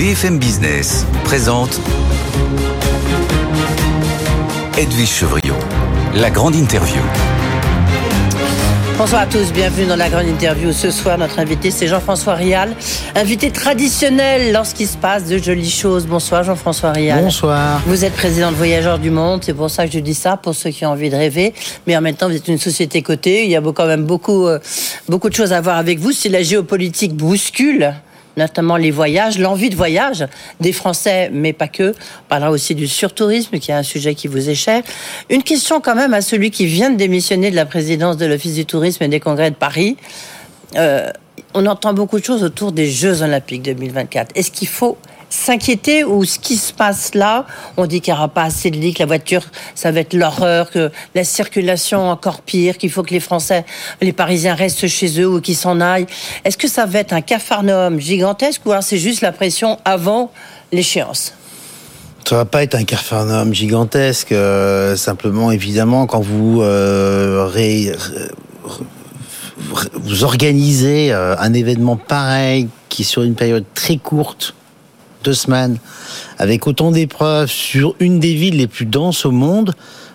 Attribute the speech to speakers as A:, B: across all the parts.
A: BFM Business présente Edwige Chevriot, la grande interview.
B: Bonsoir à tous, bienvenue dans la grande interview. Ce soir, notre invité, c'est Jean-François Rial, invité traditionnel lorsqu'il se passe de jolies choses. Bonsoir Jean-François Rial.
C: Bonsoir.
B: Vous êtes président de Voyageurs du Monde, c'est pour ça que je dis ça, pour ceux qui ont envie de rêver. Mais en même temps, vous êtes une société cotée, il y a quand même beaucoup, euh, beaucoup de choses à voir avec vous. Si la géopolitique bouscule, notamment les voyages, l'envie de voyage des Français, mais pas que. On parlera aussi du surtourisme, qui est un sujet qui vous est cher. Une question quand même à celui qui vient de démissionner de la présidence de l'Office du tourisme et des congrès de Paris. Euh, on entend beaucoup de choses autour des Jeux Olympiques 2024. Est-ce qu'il faut s'inquiéter ou ce qui se passe là On dit qu'il n'y aura pas assez de lits, que la voiture, ça va être l'horreur, que la circulation encore pire, qu'il faut que les Français, les Parisiens restent chez eux ou qu'ils s'en aillent. Est-ce que ça va être un cafarnaum gigantesque ou alors c'est juste la pression avant l'échéance?
C: Ça va pas être un cafarnaum gigantesque. Euh, simplement, évidemment, quand vous euh, vous organisez euh, un événement pareil qui est sur une période très courte, deux semaines, avec autant d'épreuves sur une des villes les plus denses au monde,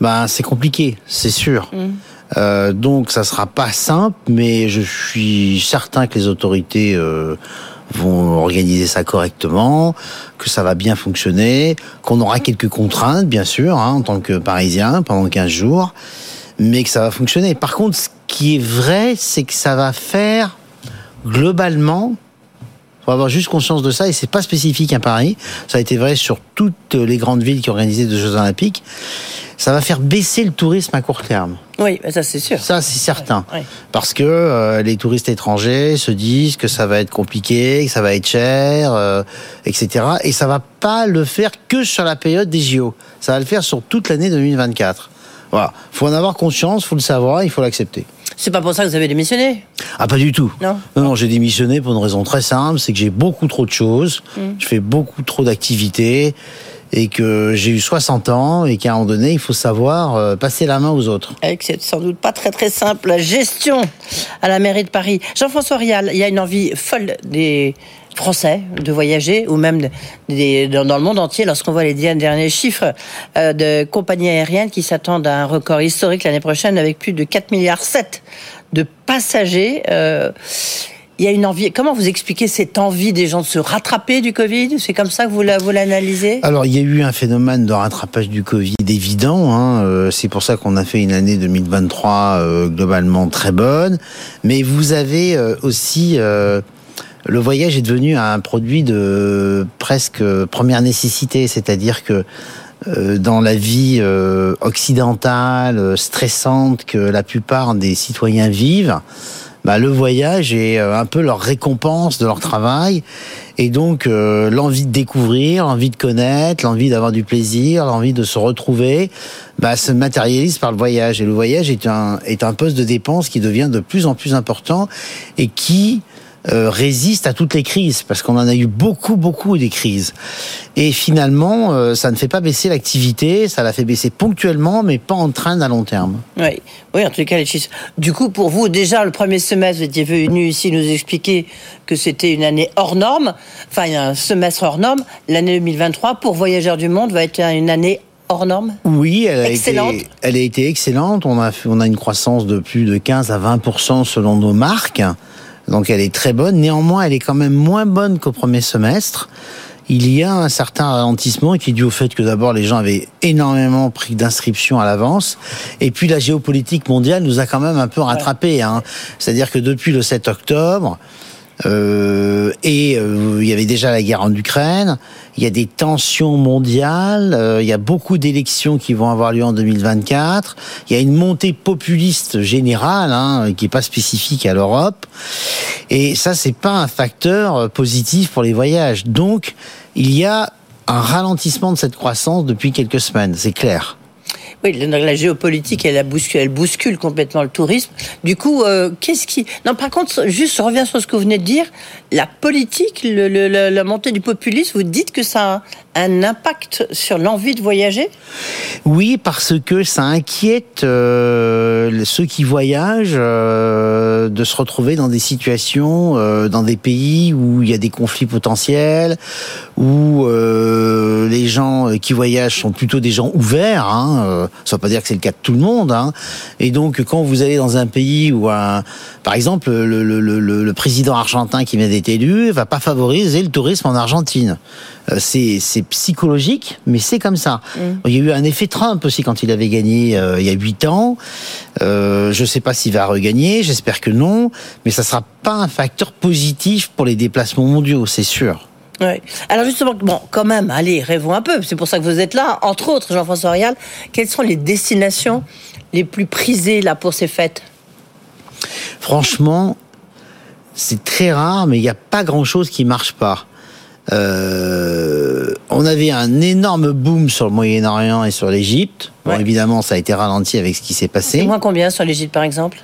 C: ben c'est compliqué, c'est sûr. Mm. Euh, donc ça sera pas simple, mais je suis certain que les autorités euh, vont organiser ça correctement, que ça va bien fonctionner, qu'on aura quelques contraintes, bien sûr, hein, en tant que Parisien, pendant 15 jours, mais que ça va fonctionner. Par contre, ce qui est vrai, c'est que ça va faire globalement faut avoir juste conscience de ça et c'est pas spécifique à Paris. Ça a été vrai sur toutes les grandes villes qui organisaient des Jeux Olympiques. Ça va faire baisser le tourisme à court terme.
B: Oui, ça c'est sûr.
C: Ça c'est certain. Parce que euh, les touristes étrangers se disent que ça va être compliqué, que ça va être cher, euh, etc. Et ça va pas le faire que sur la période des JO. Ça va le faire sur toute l'année 2024. Voilà. Faut en avoir conscience, faut le savoir, il faut l'accepter.
B: C'est pas pour ça que vous avez démissionné?
C: Ah, pas du tout.
B: Non.
C: Non, j'ai démissionné pour une raison très simple, c'est que j'ai beaucoup trop de choses, hmm. je fais beaucoup trop d'activités et que j'ai eu 60 ans et qu'à un moment donné, il faut savoir euh, passer la main aux autres.
B: Et que c'est sans doute pas très très simple. La gestion à la mairie de Paris. Jean-François Rial, il y a une envie folle des français de voyager ou même dans, le monde entier lorsqu'on voit les derniers chiffres euh, de compagnies aériennes qui s'attendent à un record historique l'année prochaine avec plus de 4 milliards 7 de passagers. Euh, il y a une envie. Comment vous expliquez cette envie des gens de se rattraper du Covid? C'est comme ça que vous l'analysez?
C: Alors, il y a eu un phénomène de rattrapage du Covid évident. Hein. Euh, c'est pour ça qu'on a fait une année 2023 globalement très bonne. Mais vous avez aussi le voyage est devenu un produit de presque première nécessité, c'est-à-dire que euh, dans la vie euh, occidentale, stressante que la plupart des citoyens vivent, bah, le voyage est euh, un peu leur récompense de leur travail. Et donc l'envie de découvrir, l'envie de connaître, l'envie d'avoir du plaisir, l'envie de se retrouver, bah, se matérialise par le voyage. Et le voyage est un, est un poste de dépense qui devient de plus en plus important et qui euh, résiste à toutes les crises, parce qu'on en a eu beaucoup, beaucoup des crises. Et finalement, euh, ça ne fait pas baisser l'activité, ça la fait baisser ponctuellement, mais pas en train à long terme.
B: Oui, oui en tout cas, les chiffres. Du coup, pour vous, déjà, le premier semestre, vous étiez venu ici nous expliquer que c'était une année hors norme, enfin, un semestre hors norme. L'année 2023, pour Voyageurs du Monde, va être une année hors norme?
C: Oui, elle a, excellente? Été, elle a été excellente. On a, on a une croissance de plus de 15 à 20% selon nos marques. Donc elle est très bonne. Néanmoins, elle est quand même moins bonne qu'au premier semestre. Il y a un certain ralentissement qui est dû au fait que d'abord les gens avaient énormément pris d'inscriptions à l'avance, et puis la géopolitique mondiale nous a quand même un peu rattrapé. Hein. C'est-à-dire que depuis le 7 octobre, Euh, et euh, il y avait déjà la guerre en Ukraine. Il y a des tensions mondiales. euh, il y a beaucoup d'élections qui vont avoir lieu en 2024. Il y a une montée populiste générale hein, qui est pas spécifique à l'Europe. Et ça, c'est pas un facteur euh, positif pour les voyages. Donc, il y a un ralentissement de cette croissance depuis quelques semaines. C'est clair.
B: Oui, la, géopolitique, elle, bouscule, bouscule complètement le tourisme. Du coup, euh, qu'est-ce qui... Non, par contre, juste, je reviens sur ce que vous venez de dire. La politique, la, montée du populisme, vous dites que ça un impact sur l'envie de voyager?
C: Oui, parce que ça inquiète euh, ceux qui voyagent euh, de se retrouver dans des situations, euh, dans des pays où il y a des conflits potentiels, où les gens qui voyagent sont plutôt des gens ouverts. Hein, ça ne veut pas dire que c'est le cas de tout le monde. Hein, et donc, quand vous allez dans un pays où, un, par exemple, le, le, président argentin qui vient d'être élu va pas favoriser le tourisme en Argentine. C'est psychologique, mais c'est comme ça. Il y a eu un effet Trump aussi quand il avait gagné euh, il y a huit ans. Euh, je ne sais pas s'il va regagner, j'espère que non, mais ça sera pas un facteur positif pour les déplacements mondiaux, c'est sûr.
B: Ouais. Alors justement, bon, quand même, allez, rêvons un peu. C'est pour ça que vous êtes là. Entre autres, Jean-François Rial, quelles sont les destinations les plus prisées là pour ces fêtes?
C: Franchement, c'est très rare, mais il n'y a pas grand-chose qui marche pas. Euh, on avait un énorme boom sur le Moyen-Orient et sur l'Égypte. Bon,
B: Ouais.
C: évidemment, ça a été ralenti avec ce qui s'est passé.
B: Moins combien sur l'Égypte, par exemple?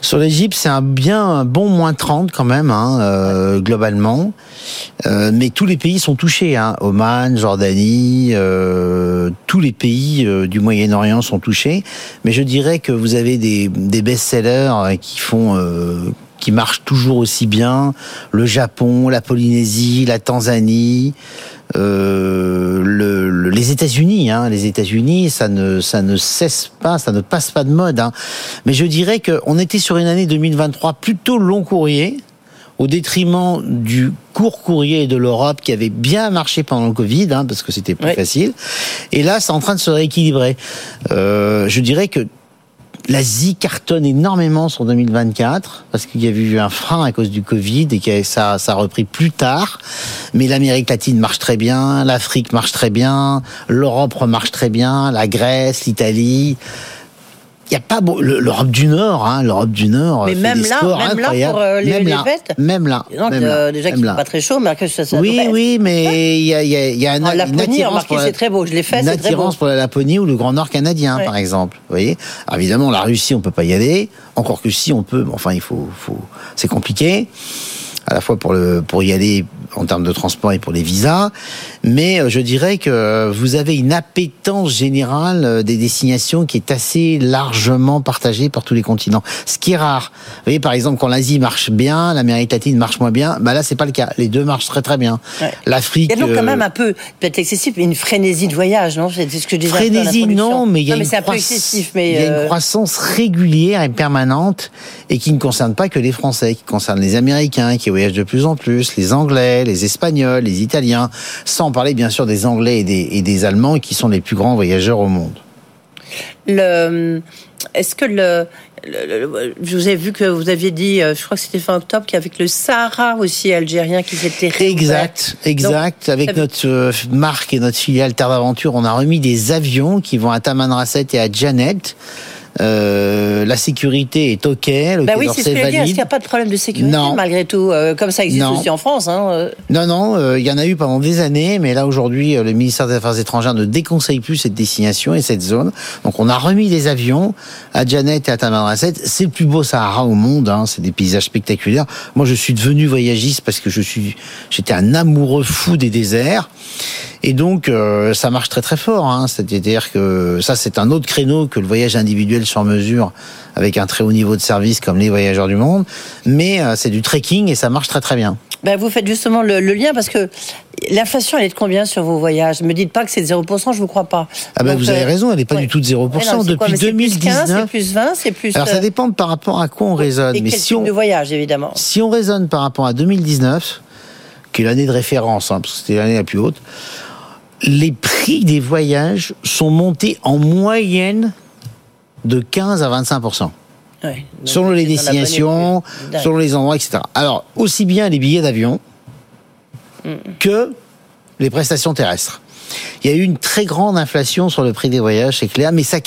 C: Sur l'Égypte, c'est un bien un bon moins 30 quand même, hein, euh, globalement. Euh, mais tous les pays sont touchés. Hein. Oman, Jordanie, euh, tous les pays euh, du Moyen-Orient sont touchés. Mais je dirais que vous avez des, des best-sellers euh, qui font... euh, qui marchent toujours aussi bien, le Japon, la Polynésie, la Tanzanie, euh, le, le- les États-Unis, hein, les États-Unis, ça ne ça ne cesse pas, ça ne passe pas de mode. Hein. Mais je dirais qu'on était sur une année 2023 plutôt long courrier, au détriment du court courrier de l'Europe qui avait bien marché pendant le Covid, hein, parce que c'était plus facile. Et là, c'est en train de se rééquilibrer. Euh, je dirais que L'Asie cartonne énormément sur 2024 parce qu'il y a eu un frein à cause du Covid et que ça, ça a repris plus tard. Mais l'Amérique latine marche très bien, l'Afrique marche très bien, l'Europe marche très bien, la Grèce, l'Italie. Il y a pas beau- l'Europe du Nord, hein, l'Europe du Nord.
B: Mais même là,
C: scores
B: même là, pour, euh, les-
C: même
B: les
C: là,
B: fêtes
C: même là,
B: Donc,
C: même
B: euh, déjà qu'il fait pas très chaud, mais que ça, ça
C: Oui, oui, mais il y a, y a- y a un,
B: En
C: une
B: Laponie,
C: attirance
B: remarquez,
C: pour la-
B: c'est très beau. Je l'ai fait,
C: une
B: c'est très beau.
C: attirance pour la Laponie ou le Grand Nord canadien, par exemple. Vous voyez Alors, Évidemment, la Russie, on peut pas y aller. Encore que si, on peut. Mais enfin, il faut, faut... c'est compliqué. À la fois pour le pour y aller en termes de transport et pour les visas, mais euh, je dirais que vous avez une appétence générale euh, des destinations qui est assez largement partagée par tous les continents. Ce qui est rare. Vous voyez, par exemple, quand l'Asie marche bien, l'Amérique latine marche moins bien, bah là, c'est pas le cas. Les deux marchent très très bien.
B: Ouais.
C: L'Afrique.
B: Il y a donc quand
C: euh,
B: même un peu, peut-être excessif, mais une frénésie de voyage, non? C'est ce que je disais.
C: Frénésie, non, mais il y a,
B: Non,
C: une,
B: excessif, mais
C: il y a
B: euh,
C: une croissance régulière et permanente et qui ne concerne pas que les Français, qui concerne les Américains qui voyagent de plus en plus, les Anglais, les Espagnols, les Italiens, sans parler bien sûr des Anglais et des, et des Allemands qui sont les plus grands voyageurs au monde.
B: le, est-ce que le, le- le- je vous ai vu que vous aviez dit, euh, je crois que c'était fin octobre, qu'avec le Sahara aussi algérien qui s'était.
C: Exact, exact. Avec notre euh, marque et notre filiale Terre d'Aventure, on a remis des avions qui vont à Tamanrasset et à Janet. Euh, la sécurité est ok, le
B: Bah oui, c'est ce que je veux dire. Est-ce qu'il n'y a pas de problème de sécurité
C: Non.
B: malgré tout euh, Comme ça existe
C: Non.
B: aussi en France. Hein, euh.
C: Non, non, euh, il y en a eu pendant des années, mais là aujourd'hui, le ministère des Affaires étrangères ne déconseille plus cette destination et cette zone. Donc on a remis des avions à Janet et à Tamanrasset. C'est le plus beau Sahara au monde, hein, c'est des paysages spectaculaires. Moi je suis devenu voyagiste parce que je suis, j'étais un amoureux fou des déserts. Et donc euh, ça marche très très fort. Hein. C'est-à-dire que ça c'est un autre créneau que le voyage individuel sur mesure avec un très haut niveau de service comme les voyageurs du monde. Mais euh, c'est du trekking et ça marche très très bien.
B: Ben, vous faites justement le, le lien parce que l'inflation, elle est de combien sur vos voyages? Ne me dites pas que c'est de 0%, je vous crois pas.
C: Ah
B: Donc,
C: vous avez
B: euh,
C: raison, elle n'est pas
B: ouais.
C: du tout de 0%.
B: Ouais, non, c'est quoi,
C: Depuis
B: mais c'est plus 15,
C: 2019.
B: C'est plus 20, c'est plus.
C: Alors ça dépend par rapport à quoi on raisonne.
B: Et
C: Mais
B: quel
C: si
B: type
C: on,
B: de voyage, évidemment.
C: si on raisonne par rapport à 2019, qui est l'année de référence, hein, parce que c'était l'année la plus haute, les prix des voyages sont montés en moyenne de 15 à 25
B: Ah Ouais.
C: selon les destinations, selon les endroits, etc. Alors, aussi bien les billets d'avion que les prestations terrestres. Il y a eu une très grande inflation sur le prix des voyages, c'est clair, mais ça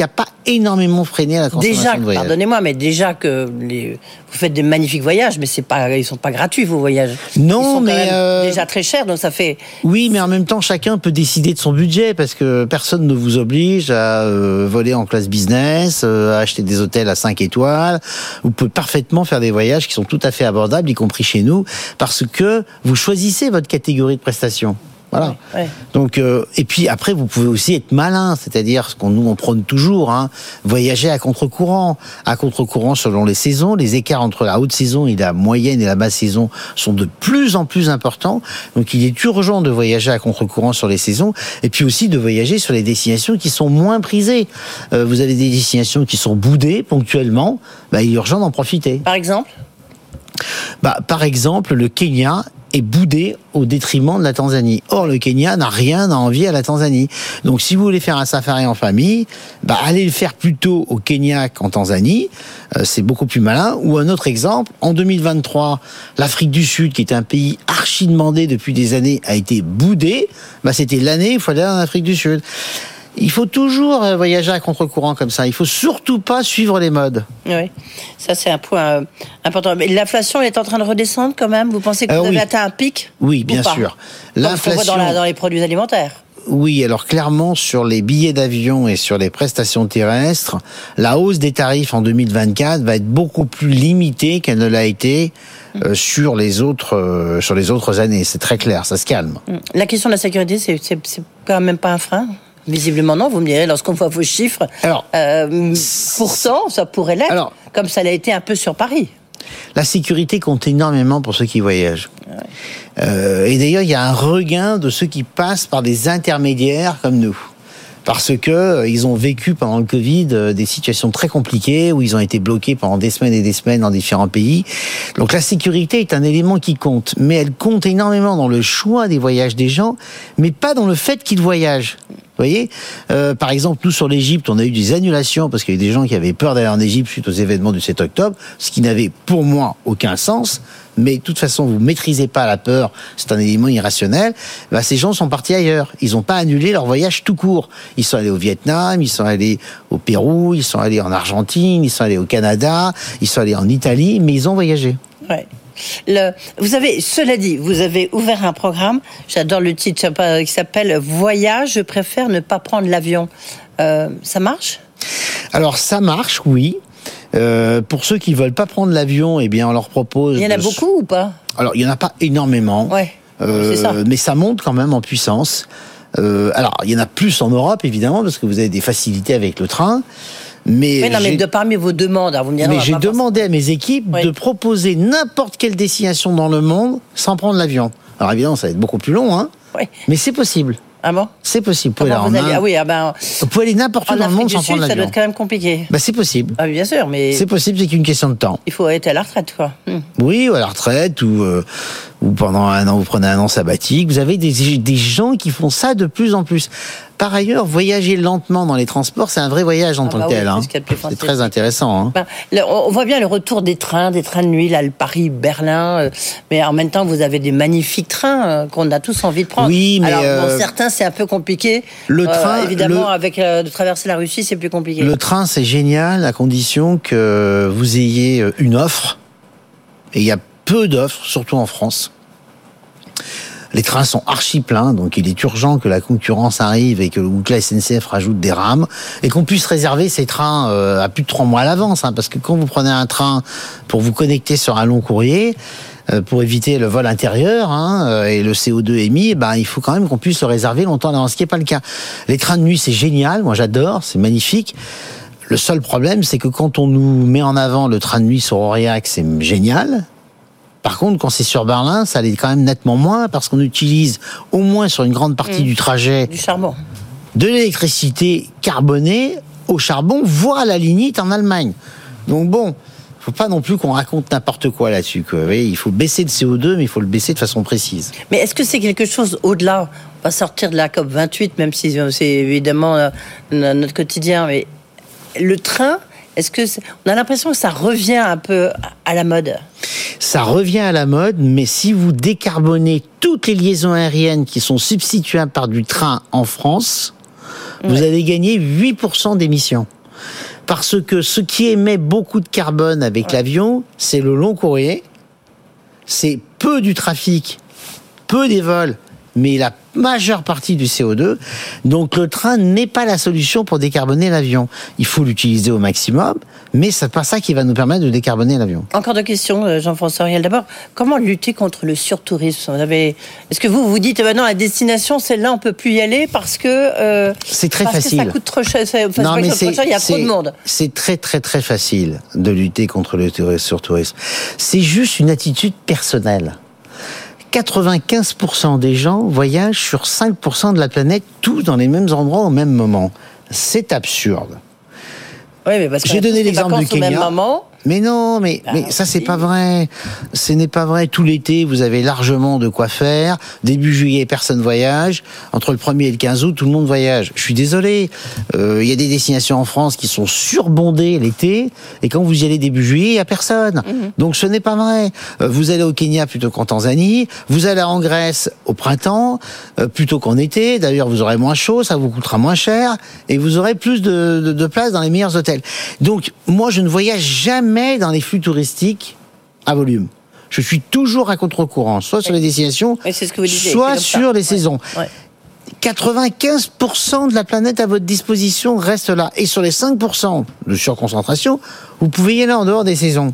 C: n'a pas énormément freiné la consommation
B: Déjà,
C: de
B: pardonnez-moi, mais déjà que les- vous faites des magnifiques voyages, mais c'est pas, ils sont pas gratuits vos voyages.
C: Non,
B: ils sont quand
C: mais,
B: même
C: euh,
B: déjà très chers, donc ça fait.
C: Oui, mais en même temps, chacun peut décider de son budget parce que personne ne vous oblige à euh, voler en classe business, euh, à acheter des hôtels à 5 étoiles. Vous pouvez parfaitement faire des voyages qui sont tout à fait abordables, y compris chez nous, parce que vous choisissez votre catégorie de prestations. Voilà.
B: Ouais, ouais.
C: Donc euh, et puis après vous pouvez aussi être malin, c'est-à-dire ce qu'on nous on prône toujours, hein, voyager à contre-courant, à contre-courant selon les saisons. Les écarts entre la haute saison et la moyenne et la basse saison sont de plus en plus importants. Donc il est urgent de voyager à contre-courant sur les saisons et puis aussi de voyager sur les destinations qui sont moins prisées. Euh, vous avez des destinations qui sont boudées ponctuellement, bah, il est urgent d'en profiter.
B: Par exemple?
C: Bah, par exemple, le Kenya est boudé au détriment de la Tanzanie. Or, le Kenya n'a rien à envier à la Tanzanie. Donc, si vous voulez faire un safari en famille, bah, allez le faire plutôt au Kenya qu'en Tanzanie. Euh, c'est beaucoup plus malin. Ou un autre exemple, en 2023, l'Afrique du Sud, qui est un pays archi demandé depuis des années, a été boudé. Bah, c'était l'année il fallait aller en Afrique du Sud. Il faut toujours euh, voyager à contre-courant comme ça. Il faut surtout pas suivre les modes.
B: Oui, ça c'est un point euh, important. Mais l'inflation est en train de redescendre quand même? Vous pensez que
C: Euh,
B: vous avez atteint un pic?
C: Oui,
B: ou
C: bien sûr.
B: Voit dans,
C: L'inflation-
B: dans les produits alimentaires.
C: Oui, alors clairement sur les billets d'avion et sur les prestations terrestres, la hausse des tarifs en 2024 va être beaucoup plus limitée qu'elle ne l'a été euh, sur les autres euh, sur les autres années. C'est très clair, ça se calme.
B: La question de la sécurité, c'est quand même pas un frein? Visiblement non, vous me direz, lorsqu'on voit vos chiffres.
C: Alors,
B: Euh, pourtant, ça pourrait l'être, comme ça l'a été un peu sur Paris.
C: La sécurité compte énormément pour ceux qui voyagent. Euh, et d'ailleurs, il y a un regain de ceux qui passent par des intermédiaires comme nous. Parce que euh, ils ont vécu pendant le Covid euh, des situations très compliquées où ils ont été bloqués pendant des semaines et des semaines dans différents pays. Donc la sécurité est un élément qui compte, mais elle compte énormément dans le choix des voyages des gens, mais pas dans le fait qu'ils voyagent. Voyez, Euh, par exemple, nous sur l'Égypte, on a eu des annulations parce qu'il y a eu des gens qui avaient peur d'aller en Égypte suite aux événements du 7 octobre, ce qui n'avait pour moi aucun sens. Mais de toute façon, vous maîtrisez pas la peur, c'est un élément irrationnel. Bah, ces gens sont partis ailleurs. Ils n'ont pas annulé leur voyage tout court. Ils sont allés au Vietnam, ils sont allés au Pérou, ils sont allés en Argentine, ils sont allés au Canada, ils sont allés en Italie, mais ils ont voyagé.
B: Le, vous avez, cela dit, vous avez ouvert un programme, j'adore le titre, qui s'appelle Voyage, je préfère ne pas prendre l'avion. Euh, ça marche?
C: Alors ça marche, oui. Euh, pour ceux qui veulent pas prendre l'avion, eh bien on leur propose.
B: Il y en a
C: de-
B: beaucoup ou pas?
C: Alors il y en a pas énormément.
B: Ouais,
C: Euh,
B: ça.
C: mais ça monte quand même en puissance. Euh, alors, il y en a plus en Europe, évidemment, parce que vous avez des facilités avec le train. Mais,
B: non, mais de parmi vos demandes, alors vous me direz,
C: mais j'ai demandé à mes équipes
B: Oui.
C: de proposer n'importe quelle destination dans le monde sans prendre l'avion. Alors évidemment, ça va être beaucoup plus long, hein,
B: Ouais.
C: mais c'est possible.
B: Ah bon?
C: C'est possible. Vous pouvez,
B: vous allez-
C: Inde.
B: Ah oui, ah ben,
C: vous pouvez aller n'importe où dans le monde sans
B: Sud,
C: prendre
B: ça doit
C: l'avion.
B: être quand même compliqué.
C: Bah, c'est possible.
B: Ah oui, bien sûr, mais
C: C'est possible, c'est qu'une question de temps.
B: il faut être à la retraite, quoi. Hmm.
C: Oui, ou à la retraite, ou, euh, ou pendant un an, vous prenez un an sabbatique. Vous avez des, des gens qui font ça de plus en plus. Par ailleurs, voyager lentement dans les transports, c'est un vrai voyage en
B: Ah
C: tant
B: bah
C: que
B: oui,
C: tel.
B: c'est
C: hein. C'est très intéressant. Hein.
B: Ben, le- on voit bien le retour des trains, des trains de nuit, là, le Paris-Berlin, euh, mais en même temps, vous avez des magnifiques trains euh, qu'on a tous envie de prendre.
C: Oui, mais,
B: Alors, bon,
C: euh,
B: certains, c'est un peu compliqué.
C: le train-
B: évidemment,
C: le-
B: avec de traverser la Russie, c'est plus compliqué.
C: Le train, c'est génial à condition que vous ayez une offre. Et il y a peu d'offres, surtout en France. Les trains sont archi pleins, donc il est urgent que la concurrence arrive et que, ou la SNCF rajoute des rames et qu'on puisse réserver ces trains euh, à plus de trois mois à l'avance. hein, parce que quand vous prenez un train pour vous connecter sur un long courrier, euh, pour éviter le vol intérieur hein, euh, et le CO2 émis, ben, il faut quand même qu'on puisse le réserver longtemps à l'avance, ce qui n'est pas le cas. Les trains de nuit, c'est génial, moi j'adore, c'est magnifique. Le seul problème, c'est que quand on nous met en avant le train de nuit sur Aurillac, c'est génial. Par contre, quand c'est sur Berlin, ça l'est quand même nettement moins parce qu'on utilise au moins sur une grande partie du trajet
B: Du charbon.
C: de l'électricité carbonée au charbon, voire à la lignite en Allemagne. Donc bon, faut pas non plus qu'on raconte n'importe quoi là-dessus. il faut baisser le CO2, mais il faut le baisser de façon précise.
B: Mais est-ce que c'est quelque chose au-delà? On va sortir de la COP 28, même si euh, c'est évidemment euh, no- notre quotidien. Mais le train Est-ce que on a l'impression que ça revient un peu à la mode
C: Ça revient à la mode, mais si vous décarbonez toutes les liaisons aériennes qui sont substituables par du train en France, vous allez gagner 8% d'émissions. Parce que ce qui émet beaucoup de carbone avec l'avion, c'est le long courrier, c'est peu du trafic, peu des vols, mais la majeure partie du CO2. Donc le train n'est pas la solution pour décarboner l'avion. Il faut l'utiliser au maximum, mais c'est pas ça qui va nous permettre de décarboner l'avion.
B: Encore deux questions, euh, Jean-François Riel. D'abord, comment lutter contre le surtourisme? Avez... Est-ce que vous vous dites, eh ben non, la destination, celle-là, on peut plus y aller parce que euh,
C: C'est très
B: parce
C: facile.
B: que ça coûte trop cher. enfin, ça coûte trop cher, il y a trop de monde.
C: C'est très très très facile de lutter contre le touri- surtourisme. C'est juste une attitude personnelle. 95% des gens voyagent sur 5% de la planète, tous dans les mêmes endroits au même moment. C'est absurde.
B: Oui, mais parce qu'on
C: J'ai donné l'exemple du
B: au même
C: Kenya.
B: moment.
C: Mais non, mais,
B: Ah,
C: mais ça c'est pas vrai. Ce n'est pas vrai. Tout l'été, vous avez largement de quoi faire. Début juillet, personne voyage. Entre le 1er et le 15 août, tout le monde voyage. Je suis désolé. Euh, Il y a des destinations en France qui sont surbondées l'été. Et quand vous y allez début juillet, il y a personne.
B: Mhm.
C: Donc ce n'est pas vrai. Euh, Vous allez au Kenya plutôt qu'en Tanzanie. Vous allez en Grèce au printemps euh, plutôt qu'en été. D'ailleurs, vous aurez moins chaud, ça vous coûtera moins cher. Et vous aurez plus de, de, de place dans les meilleurs hôtels. Donc moi, je ne voyage jamais dans les flux touristiques à volume. Je suis toujours à contre-courant, soit sur les destinations,
B: Oui, c'est ce que vous disiez,
C: soit
B: ça.
C: sur les saisons.
B: Ouais.
C: 95% de la planète à votre disposition reste là. Et sur les 5% de surconcentration, vous pouvez y aller en dehors des saisons.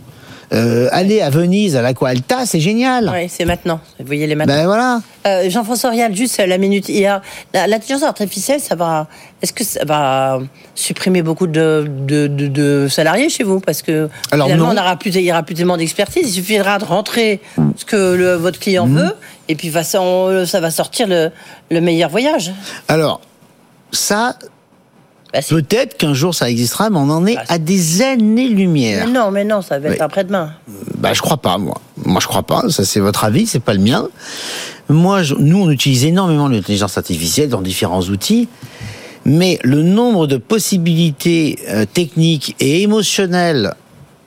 C: Euh, aller à Venise, à l'Aqua Alta, c'est génial.
B: Oui, c'est maintenant. Vous voyez les maintenant.
C: Ben voilà.
B: Euh, Jean-François Rial, juste euh, la minute IA. L'intelligence artificielle, ça va. Est-ce que ça va supprimer beaucoup de, de, de- de salariés chez vous? Parce que
C: Alors,
B: finalement,
C: non.
B: on n'aura plus, il y aura plus tellement d'expertise. Il suffira de rentrer ce que le- votre client
C: Mhm.
B: veut, et puis ça, on- ça va sortir le, le meilleur voyage.
C: Alors, ça,
B: Bah,
C: peut-être qu'un jour ça existera, mais on en est
B: Ah, si.
C: à des
B: Mais
C: années-lumière.
B: non, mais non, ça va être après-demain.
C: Bah, je crois pas, moi. Moi, je crois pas. Ça, c'est votre avis, c'est pas le mien. Moi, je- nous, on utilise énormément l'intelligence artificielle dans différents outils. Mais le nombre de possibilités euh, techniques et émotionnelles,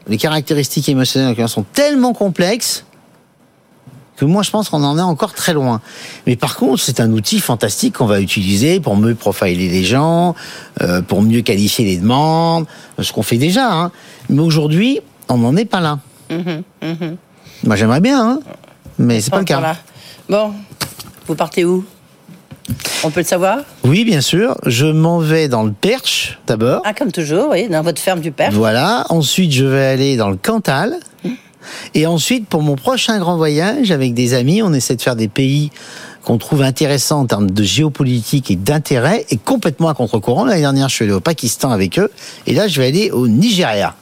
C: les caractéristiques émotionnelles sont tellement complexes que moi, je pense qu'on en est encore très loin. Mais par contre, c'est un outil fantastique qu'on va utiliser pour mieux profiler les gens, euh, pour mieux qualifier les demandes, ce qu'on fait déjà. Hein. Mais aujourd'hui, on n'en est pas là. Moi, j'aimerais bien, hein, mais c'est pas le cas.
B: Bon, vous partez où? On peut le savoir?
C: Oui, bien sûr. Je m'en vais dans le Perche d'abord.
B: Ah, comme toujours, oui, dans votre ferme du père.
C: Voilà. Ensuite, je vais aller dans le Cantal. Et ensuite, pour mon prochain grand voyage avec des amis, on essaie de faire des pays qu'on trouve intéressants en termes de géopolitique et d'intérêt, et complètement à contre-courant. L'année dernière, je suis allé au Pakistan avec eux, et là, je vais aller au Nigeria.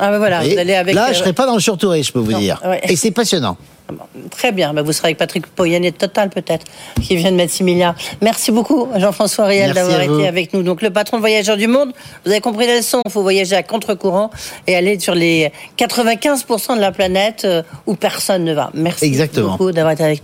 B: Ah, ben voilà,
C: Et
B: vous allez avec.
C: là,
B: euh,
C: je serai pas dans le surtourisme, je peux vous
B: Non,
C: dire.
B: ouais.
C: Et c'est passionnant.
B: Ah Très bien, bah, vous serez avec Patrick Poyanet de Total peut-être, qui vient de mettre 6 milliards. Merci beaucoup Jean-François Riel d'avoir été avec nous. Donc le patron de Voyageurs du Monde, vous avez compris la leçon, il faut voyager à contre-courant et aller sur les 95% de la planète euh, où personne ne va. Merci
C: Exactement.
B: beaucoup d'avoir été avec nous.